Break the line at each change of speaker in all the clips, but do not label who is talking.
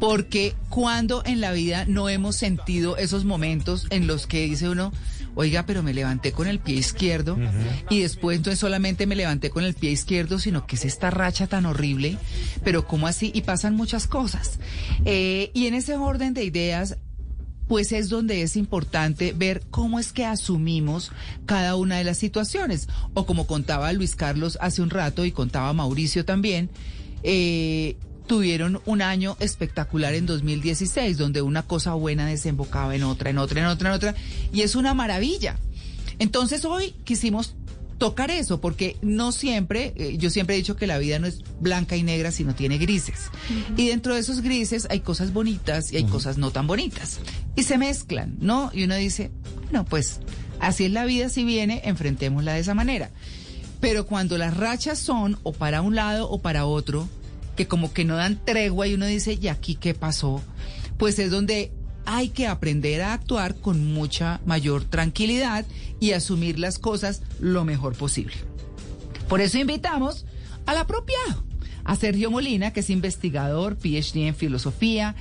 porque cuando en la vida no hemos sentido esos momentos en los que dice uno, oiga, pero me levanté con el pie izquierdo y después entonces solamente me levanté con el pie izquierdo, sino que es esta racha tan horrible, pero ¿cómo así? Y pasan muchas cosas. Eh, y en ese orden de ideas, pues es donde es importante ver cómo es que asumimos cada una de las situaciones. O como contaba Luis Carlos hace un rato y contaba Mauricio también, eh, tuvieron un año espectacular en 2016, donde una cosa buena desembocaba en otra, en otra, en otra, en otra, y es una maravilla. Entonces hoy quisimos tocar eso, porque no siempre, eh, yo siempre he dicho que la vida no es blanca y negra, sino tiene grises. Y dentro de esos grises hay cosas bonitas y hay cosas no tan bonitas. Y se mezclan, ¿no? Y uno dice, bueno, pues así es la vida, si viene, enfrentémosla de esa manera. Pero cuando las rachas son o para un lado o para otro, que como que no dan tregua y uno dice, ¿y aquí qué pasó? Pues es donde hay que aprender a actuar con mucha mayor tranquilidad y asumir las cosas lo mejor posible. Por eso invitamos al apropiado, a Sergio Molina, que es investigador, PhD en filosofía,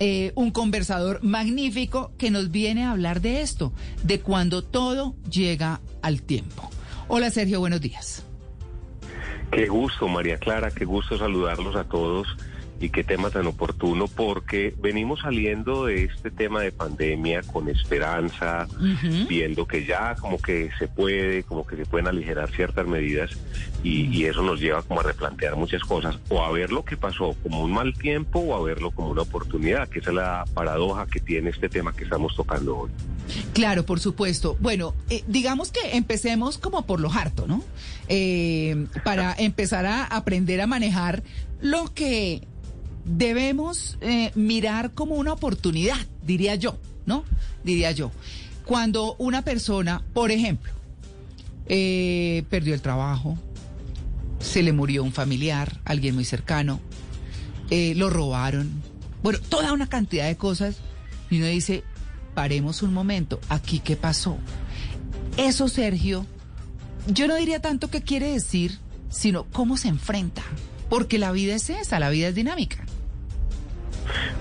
eh, un conversador magnífico que nos viene a hablar de esto, de cuando todo llega al tiempo. Hola Sergio, buenos días.
Qué gusto, María Clara, qué gusto saludarlos a todos y qué tema tan oportuno porque venimos saliendo de este tema de pandemia con esperanza, viendo que ya como que se puede, como que se pueden aligerar ciertas medidas y, eso nos lleva como a replantear muchas cosas o a ver lo que pasó como un mal tiempo o a verlo como una oportunidad, que esa es la paradoja que tiene este tema que estamos tocando hoy.
Claro, por supuesto. Bueno, eh, digamos que empecemos como por lo harto, ¿no? Eh, para empezar a aprender a manejar lo que debemos eh, mirar como una oportunidad, diría yo, ¿no? Diría yo. Cuando una persona, por ejemplo, eh, perdió el trabajo, se le murió un familiar, alguien muy cercano, eh, lo robaron, bueno, toda una cantidad de cosas, y uno dice, paremos un momento, aquí qué pasó. Eso, Sergio, yo no diría tanto qué quiere decir, sino cómo se enfrenta, porque la vida es esa, la vida es dinámica.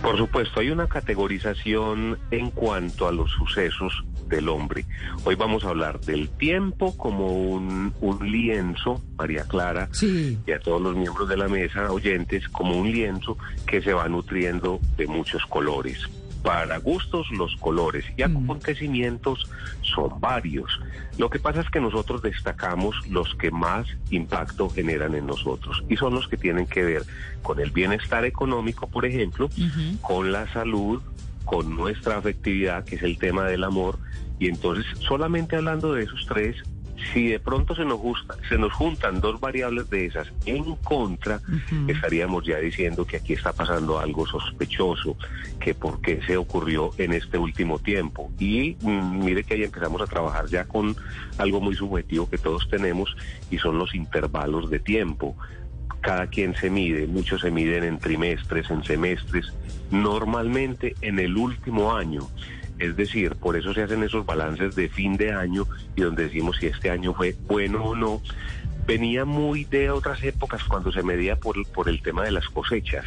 Por supuesto, hay una categorización en cuanto a los sucesos del hombre. Hoy vamos a hablar del tiempo como un, lienzo, María Clara, y a todos los miembros de la mesa, oyentes, como un lienzo que se va nutriendo de muchos colores para gustos los colores y mm. acontecimientos son varios. Lo que pasa es que nosotros destacamos los que más impacto generan en nosotros y son los que tienen que ver con el bienestar económico, por ejemplo, con la salud, con nuestra afectividad, que es el tema del amor. Y entonces, solamente hablando de esos tres, si de pronto se nos, gusta, se nos juntan dos variables de esas en contra, estaríamos ya diciendo que aquí está pasando algo sospechoso, que por qué se ocurrió en este último tiempo. Y mm, mire que ahí empezamos a trabajar ya con algo muy subjetivo que todos tenemos y son los intervalos de tiempo cada quien se mide, muchos se miden en trimestres, en semestres, normalmente en el último año. Es decir, por eso se hacen esos balances de fin de año y donde decimos si este año fue bueno o no. Venía muy de otras épocas cuando se medía por, por el tema de las cosechas,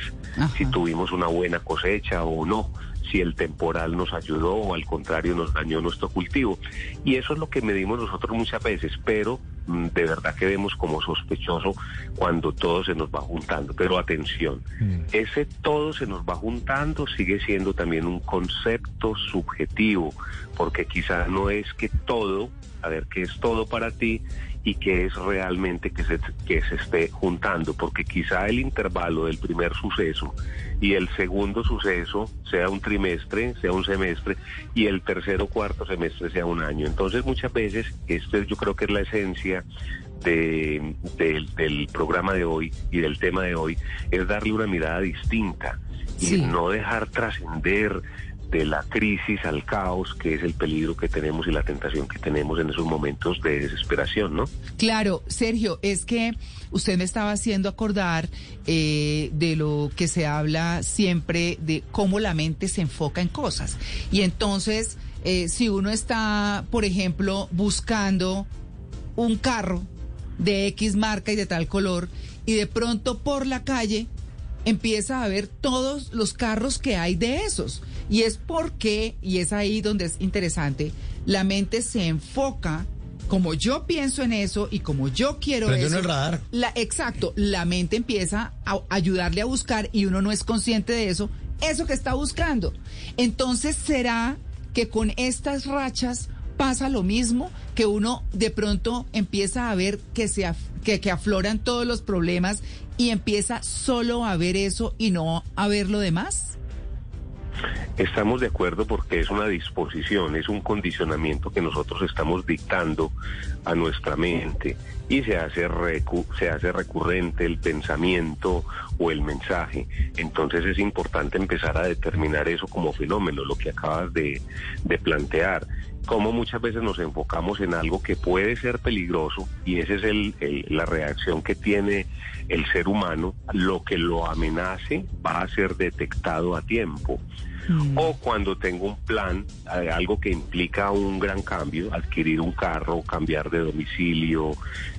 si tuvimos una buena cosecha o no si el temporal nos ayudó o al contrario nos dañó nuestro cultivo. Y eso es lo que medimos nosotros muchas veces, pero de verdad que vemos como sospechoso cuando todo se nos va juntando. Pero atención, mm. ese todo se nos va juntando sigue siendo también un concepto subjetivo, porque quizá no es que todo, a ver, qué es todo para ti y qué es realmente que se, que se esté juntando, porque quizá el intervalo del primer suceso y el segundo suceso sea un trimestre, sea un semestre, y el tercero o cuarto semestre sea un año. Entonces muchas veces, esto yo creo que es la esencia de, del programa de hoy y del tema de hoy, es darle una mirada distinta y no dejar trascender de la crisis al caos, que es el peligro que tenemos y la tentación que tenemos en esos momentos de desesperación, ¿no?
Claro, Sergio, es que usted me estaba haciendo acordar eh, de lo que se habla siempre de cómo la mente se enfoca en cosas. Y entonces, eh, si uno está, por ejemplo, buscando un carro de X marca y de tal color, y de pronto por la calle empieza a ver todos los carros que hay de esos. Y es porque, y es ahí donde es interesante, la mente se enfoca como yo pienso en eso y como yo quiero eso.
el radar.
La, exacto, la mente empieza a ayudarle a buscar y uno no es consciente de eso, eso que está buscando. Entonces, ¿será que con estas rachas pasa lo mismo? Que uno de pronto empieza a ver que, se que, que afloran todos los problemas y empieza solo a ver eso y no a ver lo demás?
Estamos de acuerdo porque es una disposición, es un condicionamiento que nosotros estamos dictando a nuestra mente y se hace, se hace recurrente el pensamiento o el mensaje. Entonces es importante empezar a determinar eso como fenómeno, lo que acabas de, de plantear como muchas veces nos enfocamos en algo que puede ser peligroso y esa es el, la reacción que tiene el ser humano, lo que lo amenace va a ser detectado a tiempo. Mm. O cuando tengo un plan, eh, algo que implica un gran cambio, adquirir un carro, cambiar de domicilio,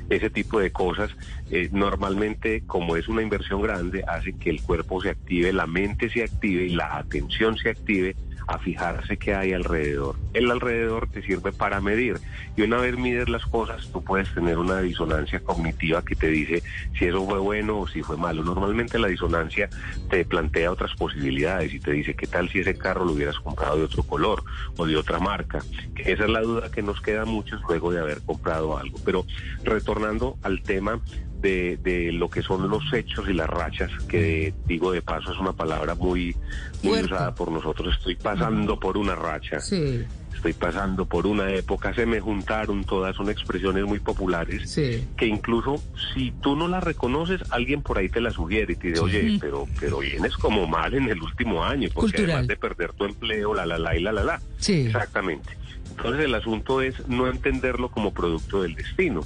ese tipo de cosas, eh, normalmente como es una inversión grande, hace que el cuerpo se active, la mente se active y la atención se active a fijarse qué hay alrededor. El alrededor te sirve para medir y una vez mides las cosas tú puedes tener una disonancia cognitiva que te dice si eso fue bueno o si fue malo. Normalmente la disonancia te plantea otras posibilidades y te dice qué tal si ese carro lo hubieras comprado de otro color o de otra marca. Esa es la duda que nos queda a muchos luego de haber comprado algo. Pero retornando al tema de, de, lo que son los hechos y las rachas, que digo de paso es una palabra muy, muy usada por nosotros. Estoy pasando por una racha. Estoy pasando por una época, se me juntaron todas, son expresiones muy populares que incluso si tú no las reconoces, alguien por ahí te la sugiere y te dice, oye, pero, pero vienes como mal en el último año, porque además de perder tu empleo, la la la y la la la. Exactamente. Entonces el asunto es no entenderlo como producto del destino,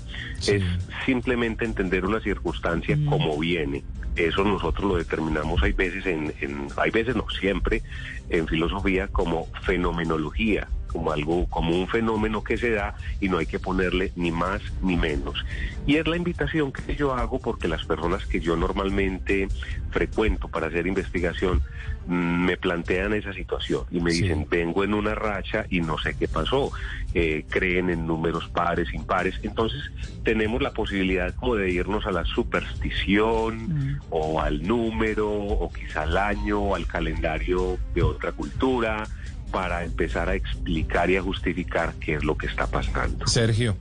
es simplemente entender una circunstancia mm. como viene. Eso nosotros lo determinamos hay veces en, en, hay veces no siempre en filosofía como fenomenología, como algo, como un fenómeno que se da y no hay que ponerle ni más ni menos. Y es la invitación que yo hago porque las personas que yo normalmente frecuento para hacer investigación mm, me plantean esa situación y me dicen, vengo en una racha y no sé qué pasó, eh, creen en números pares, impares, entonces tenemos la posibilidad como de irnos a la superstición mm. o al número o quizá al año o al calendario de otra cultura para empezar a explicar y a justificar qué es lo que está pasando.
Sergio,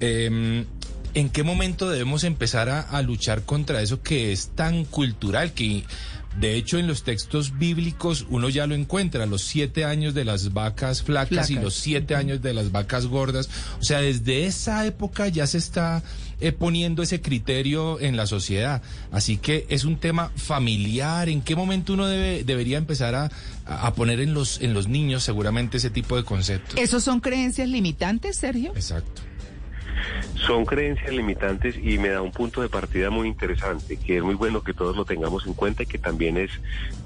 em, ¿en qué momento debemos empezar a, luchar contra eso que es tan cultural que... De hecho, en los textos bíblicos uno ya lo encuentra, los siete años de las vacas flacas, y los siete años de las vacas gordas. O sea, desde esa época ya se está eh, poniendo ese criterio en la sociedad. Así que es un tema familiar. ¿En qué momento uno debe, debería empezar a, a poner en los, en los niños seguramente ese tipo de conceptos.
¿Esos son creencias limitantes, Sergio?
Exacto.
Son creencias limitantes y me da un punto de partida muy interesante, que es muy bueno que todos lo tengamos en cuenta y que también es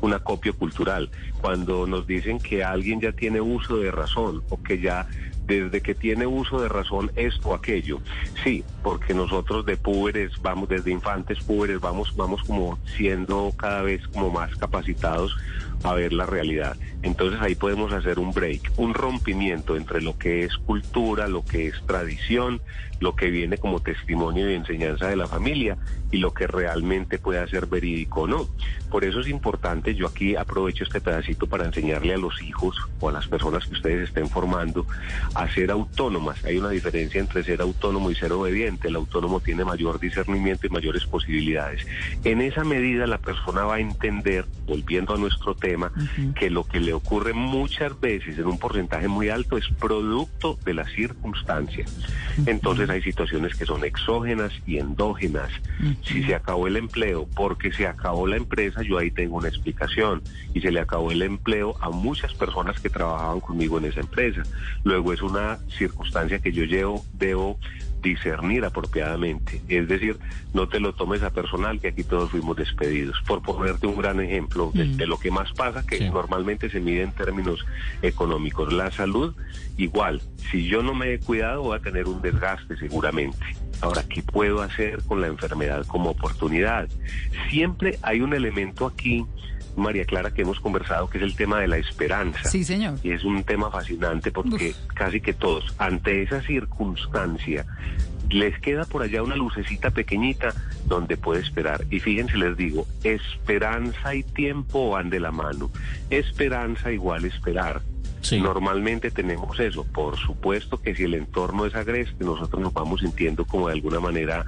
un acopio cultural. Cuando nos dicen que alguien ya tiene uso de razón o que ya desde que tiene uso de razón esto o aquello. Sí, porque nosotros de púberes vamos, desde infantes púberes, vamos, vamos como siendo cada vez como más capacitados a ver la realidad. Entonces ahí podemos hacer un break, un rompimiento entre lo que es cultura, lo que es tradición, lo que viene como testimonio y enseñanza de la familia y lo que realmente puede ser verídico o no. Por eso es importante, yo aquí aprovecho este pedacito para enseñarle a los hijos o a las personas que ustedes estén formando a ser autónomas. Hay una diferencia entre ser autónomo y ser obediente. El autónomo tiene mayor discernimiento y mayores posibilidades. En esa medida la persona va a entender, volviendo a nuestro tema, que lo que le ocurre muchas veces en un porcentaje muy alto es producto de la circunstancia. Entonces hay situaciones que son exógenas y endógenas. Si se acabó el empleo porque se acabó la empresa, yo ahí tengo una explicación. Y se le acabó el empleo a muchas personas que trabajaban conmigo en esa empresa. Luego es una circunstancia que yo llevo, debo discernir apropiadamente. Es decir, no te lo tomes a personal, que aquí todos fuimos despedidos. Por ponerte un gran ejemplo de,
Mm.
lo que más pasa, que
Sí.
normalmente se mide en términos económicos. La salud, igual. Si yo no me he cuidado, voy a tener un desgaste seguramente. Ahora, ¿qué puedo hacer con la enfermedad como oportunidad? Siempre hay un elemento aquí, María Clara, que hemos conversado, que es el tema de la esperanza.
Sí, señor.
Y es un tema fascinante porque casi que todos, ante esa circunstancia, les queda por allá una lucecita pequeñita donde puede esperar. Y fíjense, les digo, esperanza y tiempo van de la mano. Esperanza igual esperar.
Sí.
Normalmente tenemos eso. Por supuesto que si el entorno es agreste, nosotros nos vamos sintiendo como de alguna manera,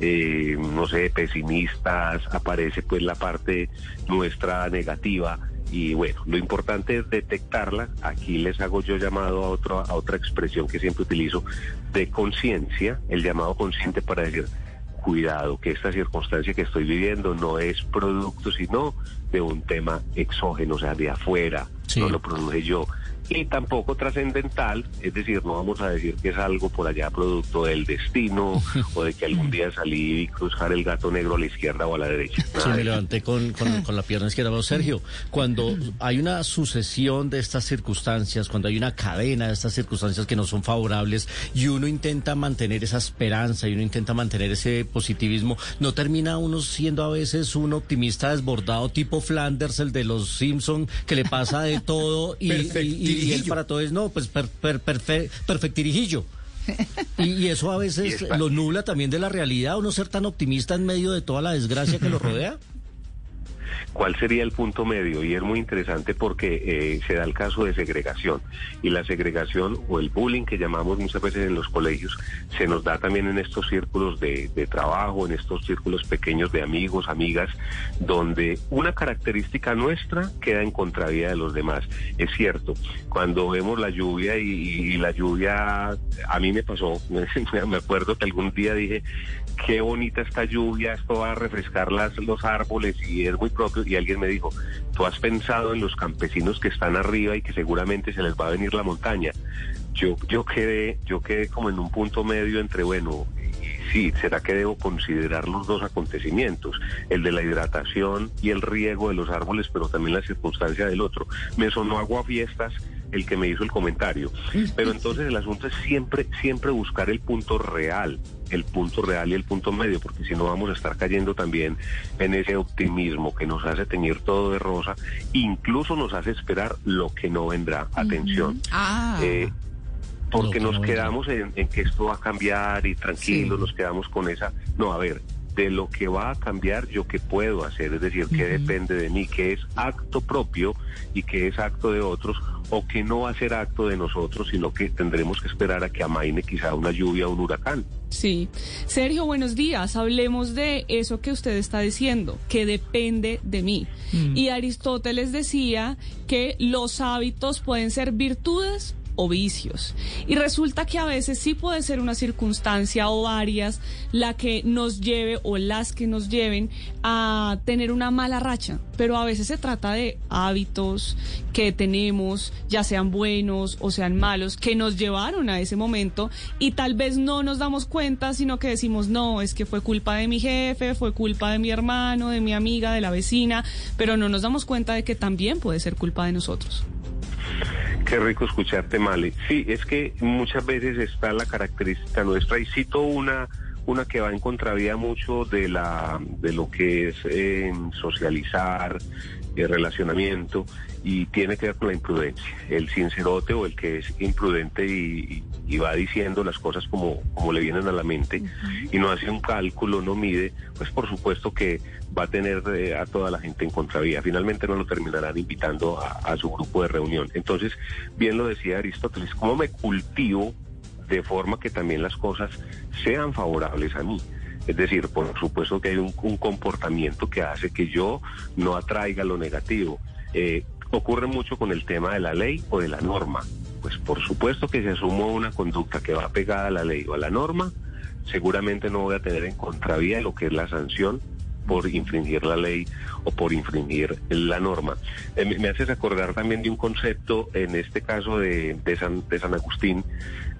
eh, no sé, pesimistas, aparece pues la parte nuestra negativa. Y bueno, lo importante es detectarla. Aquí les hago yo llamado a, otro, a otra expresión que siempre utilizo de conciencia, el llamado consciente para decir, cuidado, que esta circunstancia que estoy viviendo no es producto, sino de un tema exógeno, o sea, de afuera,
Sí.
no lo produje yo. Y tampoco trascendental, es decir, no vamos a decir que es algo por allá producto del destino o de que algún día salí y cruzar el gato negro a la izquierda o a la derecha.
Sí, me levanté con, con- con la pierna izquierda. Pero, Sergio, cuando hay una sucesión de estas circunstancias, cuando hay una cadena de estas circunstancias que no son favorables y uno intenta mantener esa esperanza y uno intenta mantener ese positivismo, ¿no termina uno siendo a veces un optimista desbordado tipo Flanders, el de los Simpson, que le pasa de todo y, y- y-
Perfectirijillo.
para todo es no, pues per, per- perfe- perfectirijillo. Y, y eso a veces lo nubla también de la realidad, uno ser tan optimista en medio de toda la desgracia que lo rodea.
cuál sería el punto medio y es muy interesante porque eh, se da el caso de segregación y la segregación o el bullying que llamamos muchas veces en los colegios se nos da también en estos círculos de, trabajo, en estos círculos pequeños de amigos, amigas, donde una característica nuestra queda en contravía de los demás. Es cierto, cuando vemos la lluvia y, y la lluvia, a mí me pasó, me acuerdo que algún día dije, qué bonita esta lluvia, esto va a refrescar las, los árboles y es muy propio. Y alguien me dijo, tú has pensado en los campesinos que están arriba y que seguramente se les va a venir la montaña. Yo, yo quedé, yo quedé como en un punto medio entre, bueno, sí, ¿será que debo considerar los dos acontecimientos? El de la hidratación y el riego de los árboles, pero también la circunstancia del otro. Me sonó agua fiestas el que me hizo el comentario. Pero entonces el asunto es siempre, siempre buscar el punto real, el punto real y el punto medio, porque si no vamos a estar cayendo también en ese optimismo que nos hace teñir todo de rosa, incluso nos hace esperar lo que no vendrá. Atención.
Ah.
Eh, porque
que
nos
no
quedamos en, en que esto va a cambiar y tranquilos,
Sí.
nos quedamos con esa... No, a ver, de lo que va a cambiar, yo qué puedo hacer, es decir, qué depende de mí, qué es acto propio y qué es acto de otros, o que no va a ser acto de nosotros, sino que tendremos que esperar a que amaine quizá una lluvia o un huracán.
Sí. Sergio, buenos días. Hablemos de eso que usted está diciendo, que depende de mí. Y Aristóteles decía que los hábitos pueden ser virtudes o vicios. Y resulta que a veces sí puede ser una circunstancia o varias la que nos lleve o las que nos lleven a tener una mala racha. Pero a veces se trata de hábitos que tenemos, ya sean buenos o sean malos, que nos llevaron a ese momento y tal vez no nos damos cuenta, sino que decimos, no, es que fue culpa de mi jefe, fue culpa de mi hermano, de mi amiga, de la vecina, pero no nos damos cuenta de que también puede ser culpa de nosotros.
Qué rico escucharte, Male. Sí, es que muchas veces está la característica nuestra y cito una una que va en contravía mucho de la de lo que es eh, socializar, el relacionamiento y tiene que ver con la imprudencia. El sincerote o el que es imprudente y, y va diciendo las cosas como, como le vienen a la mente y no hace un cálculo, no mide, pues por supuesto que va a tener eh, a toda la gente en contravía. Finalmente no lo terminarán invitando a, a su grupo de reunión. Entonces, bien lo decía Aristóteles, ¿cómo me cultivo de forma que también las cosas sean favorables a mí? Es decir, por supuesto que hay un, un comportamiento que hace que yo no atraiga lo negativo. Eh, ocurre mucho con el tema de la ley o de la norma. Pues por supuesto que si asumo una conducta que va pegada a la ley o a la norma, seguramente no voy a tener en contravía lo que es la sanción por infringir la ley o por infringir la norma. Eh, me haces acordar también de un concepto, en este caso de, San, de San Agustín,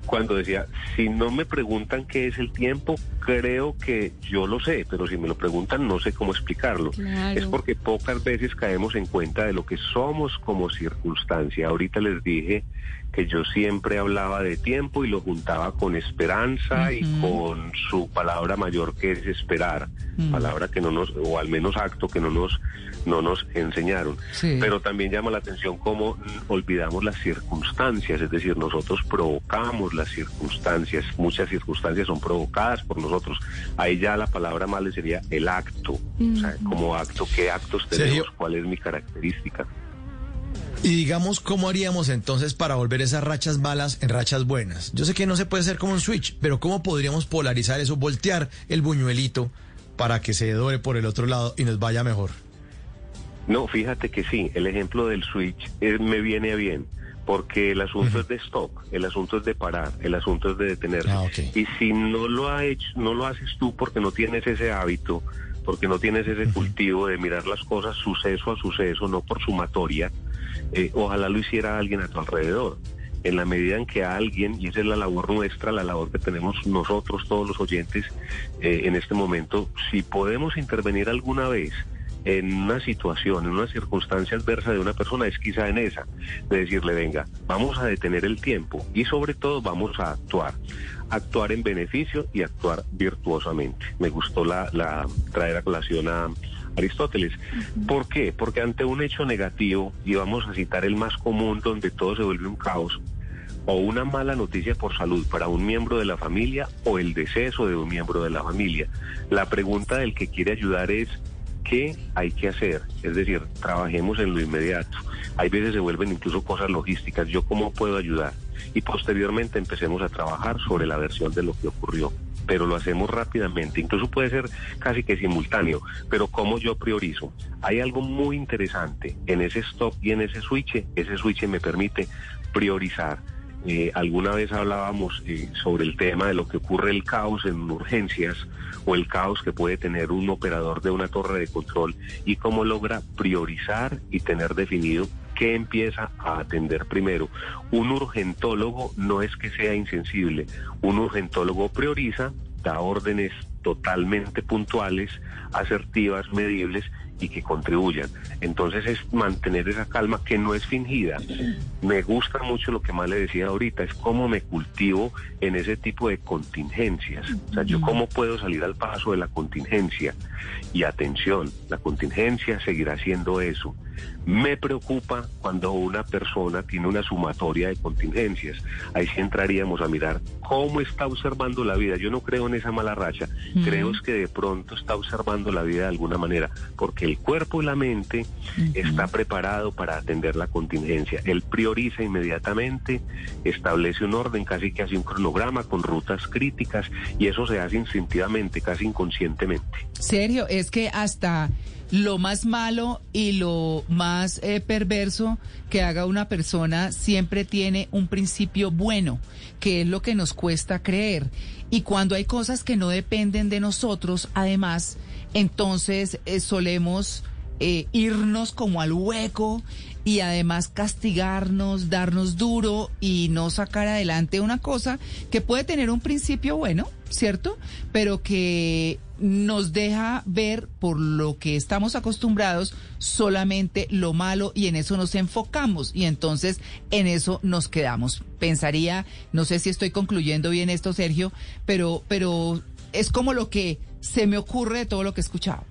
cuando decía, si no me preguntan qué es el tiempo, creo que yo lo sé, pero si me lo preguntan no sé cómo explicarlo. Es porque pocas veces caemos en cuenta de lo que somos como circunstancia. Ahorita les dije que yo siempre hablaba de tiempo y lo juntaba con esperanza y con su palabra mayor que es esperar, palabra que no nos, o al menos acto que no nos, no nos enseñaron. Pero también llama la atención cómo olvidamos las circunstancias, es decir, nosotros provocamos las circunstancias, muchas circunstancias son provocadas por nosotros. Ahí ya la palabra mal sería el acto, o sea, como acto, qué actos tenemos, cuál es mi característica.
Y digamos, ¿cómo haríamos entonces para volver esas rachas malas en rachas buenas? Yo sé que no se puede hacer como un switch, pero ¿cómo podríamos polarizar eso, voltear el buñuelito para que se dore por el otro lado y nos vaya mejor?
No, fíjate que sí, el ejemplo del switch eh, me viene bien, porque el asunto es de stop, el asunto es de parar, el asunto es de detener.
Ah,
y si no lo ha hecho, no lo haces tú porque no tienes ese hábito, porque no tienes ese cultivo de mirar las cosas suceso a suceso, no por sumatoria, eh, ojalá lo hiciera alguien a tu alrededor. En la medida en que alguien, y esa es la labor nuestra, la labor que tenemos nosotros, todos los oyentes, eh, en este momento, si podemos intervenir alguna vez en una situación, en una circunstancia adversa de una persona, es quizá en esa, de decirle, venga, vamos a detener el tiempo y sobre todo vamos a actuar, actuar en beneficio y actuar virtuosamente. Me gustó la, la traer a colación a Aristóteles. ¿Por qué? Porque ante un hecho negativo, y vamos a citar el más común donde todo se vuelve un caos, o una mala noticia por salud para un miembro de la familia o el deceso de un miembro de la familia. La pregunta del que quiere ayudar es, ¿qué hay que hacer? Es decir, trabajemos en lo inmediato. Hay veces se vuelven incluso cosas logísticas. ¿Yo cómo puedo ayudar? Y posteriormente empecemos a trabajar sobre la versión de lo que ocurrió pero lo hacemos rápidamente, incluso puede ser casi que simultáneo, pero como yo priorizo? Hay algo muy interesante en ese stop y en ese switch, ese switch me permite priorizar. Eh, alguna vez hablábamos eh, sobre el tema de lo que ocurre el caos en urgencias o el caos que puede tener un operador de una torre de control y cómo logra priorizar y tener definido qué empieza a atender primero. Un urgentólogo no es que sea insensible, un urgentólogo prioriza, da órdenes totalmente puntuales, asertivas, medibles y que contribuyan. Entonces es mantener esa calma que no es fingida. Me gusta mucho lo que más le decía ahorita, es cómo me cultivo en ese tipo de contingencias. O sea, yo cómo puedo salir al paso de la contingencia. Y atención, la contingencia seguirá siendo eso. Me preocupa cuando una persona tiene una sumatoria de contingencias. Ahí sí entraríamos a mirar cómo está observando la vida. Yo no creo en esa mala racha, creo es que de pronto está observando la vida de alguna manera, porque el cuerpo y la mente está preparado para atender la contingencia. Él prioriza inmediatamente, establece un orden, casi que hace un cronograma con rutas críticas y eso se hace instintivamente, casi inconscientemente.
Serio, es que hasta lo más malo y lo más eh, perverso que haga una persona siempre tiene un principio bueno, que es lo que nos cuesta creer. Y cuando hay cosas que no dependen de nosotros, además, entonces eh, solemos eh, irnos como al hueco y además castigarnos, darnos duro y no sacar adelante una cosa que puede tener un principio bueno, ¿cierto? Pero que nos deja ver por lo que estamos acostumbrados solamente lo malo y en eso nos enfocamos y entonces en eso nos quedamos. Pensaría, no sé si estoy concluyendo bien esto, Sergio, pero, pero es como lo que se me ocurre de todo lo que he escuchado.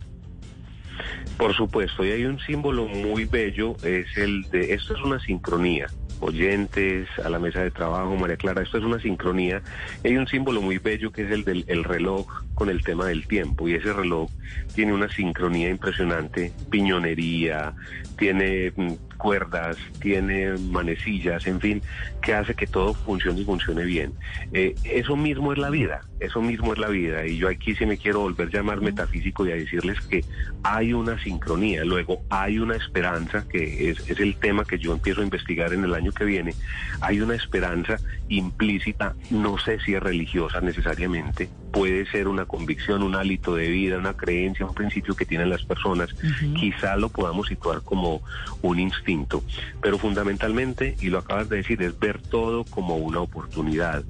Por supuesto, y hay un símbolo muy bello, es el de, esto es una sincronía, oyentes, a la mesa de trabajo, María Clara, esto es una sincronía. Hay un símbolo muy bello que es el del el reloj con el tema del tiempo y ese reloj tiene una sincronía impresionante, piñonería, tiene mm, cuerdas, tiene manecillas, en fin, que hace que todo funcione y funcione bien. Eh, eso mismo es la vida, eso mismo es la vida. Y yo aquí sí me quiero volver a llamar metafísico y a decirles que hay una sincronía, luego hay una esperanza, que es, es el tema que yo empiezo a investigar en el año que viene, hay una esperanza implícita, no sé si es religiosa necesariamente, puede ser una convicción, un hálito de vida, una creencia, un principio que tienen las personas. Quizá lo podamos situar como un instinto, pero fundamentalmente, y lo acabas de decir, es ver todo como una oportunidad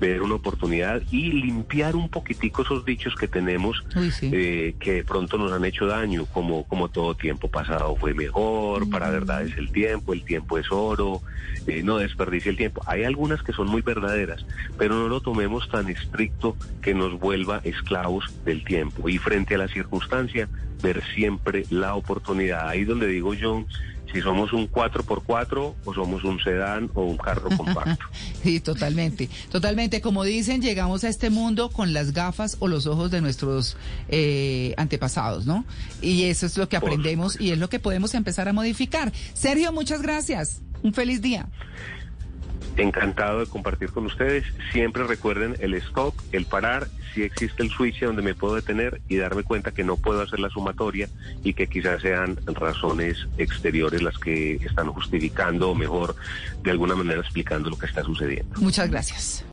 ver una oportunidad y limpiar un poquitico esos dichos que tenemos eh, que de pronto nos han hecho daño, como, como todo tiempo pasado fue mejor, para verdad es el tiempo, el tiempo es oro, eh, no desperdicie el tiempo. Hay algunas que son muy verdaderas, pero no lo tomemos tan estricto que nos vuelva esclavos del tiempo. Y frente a la circunstancia, ver siempre la oportunidad. Ahí donde digo yo, si somos un 4x4 o somos un sedán o un carro compacto.
sí, totalmente, totalmente. Como dicen, llegamos a este mundo con las gafas o los ojos de nuestros eh, antepasados, ¿no? Y eso es lo que aprendemos y es lo que podemos empezar a modificar. Sergio, muchas gracias. Un feliz día.
Encantado de compartir con ustedes. Siempre recuerden el stop, el parar, si existe el switch donde me puedo detener y darme cuenta que no puedo hacer la sumatoria y que quizás sean razones exteriores las que están justificando o mejor de alguna manera explicando lo que está sucediendo.
Muchas gracias.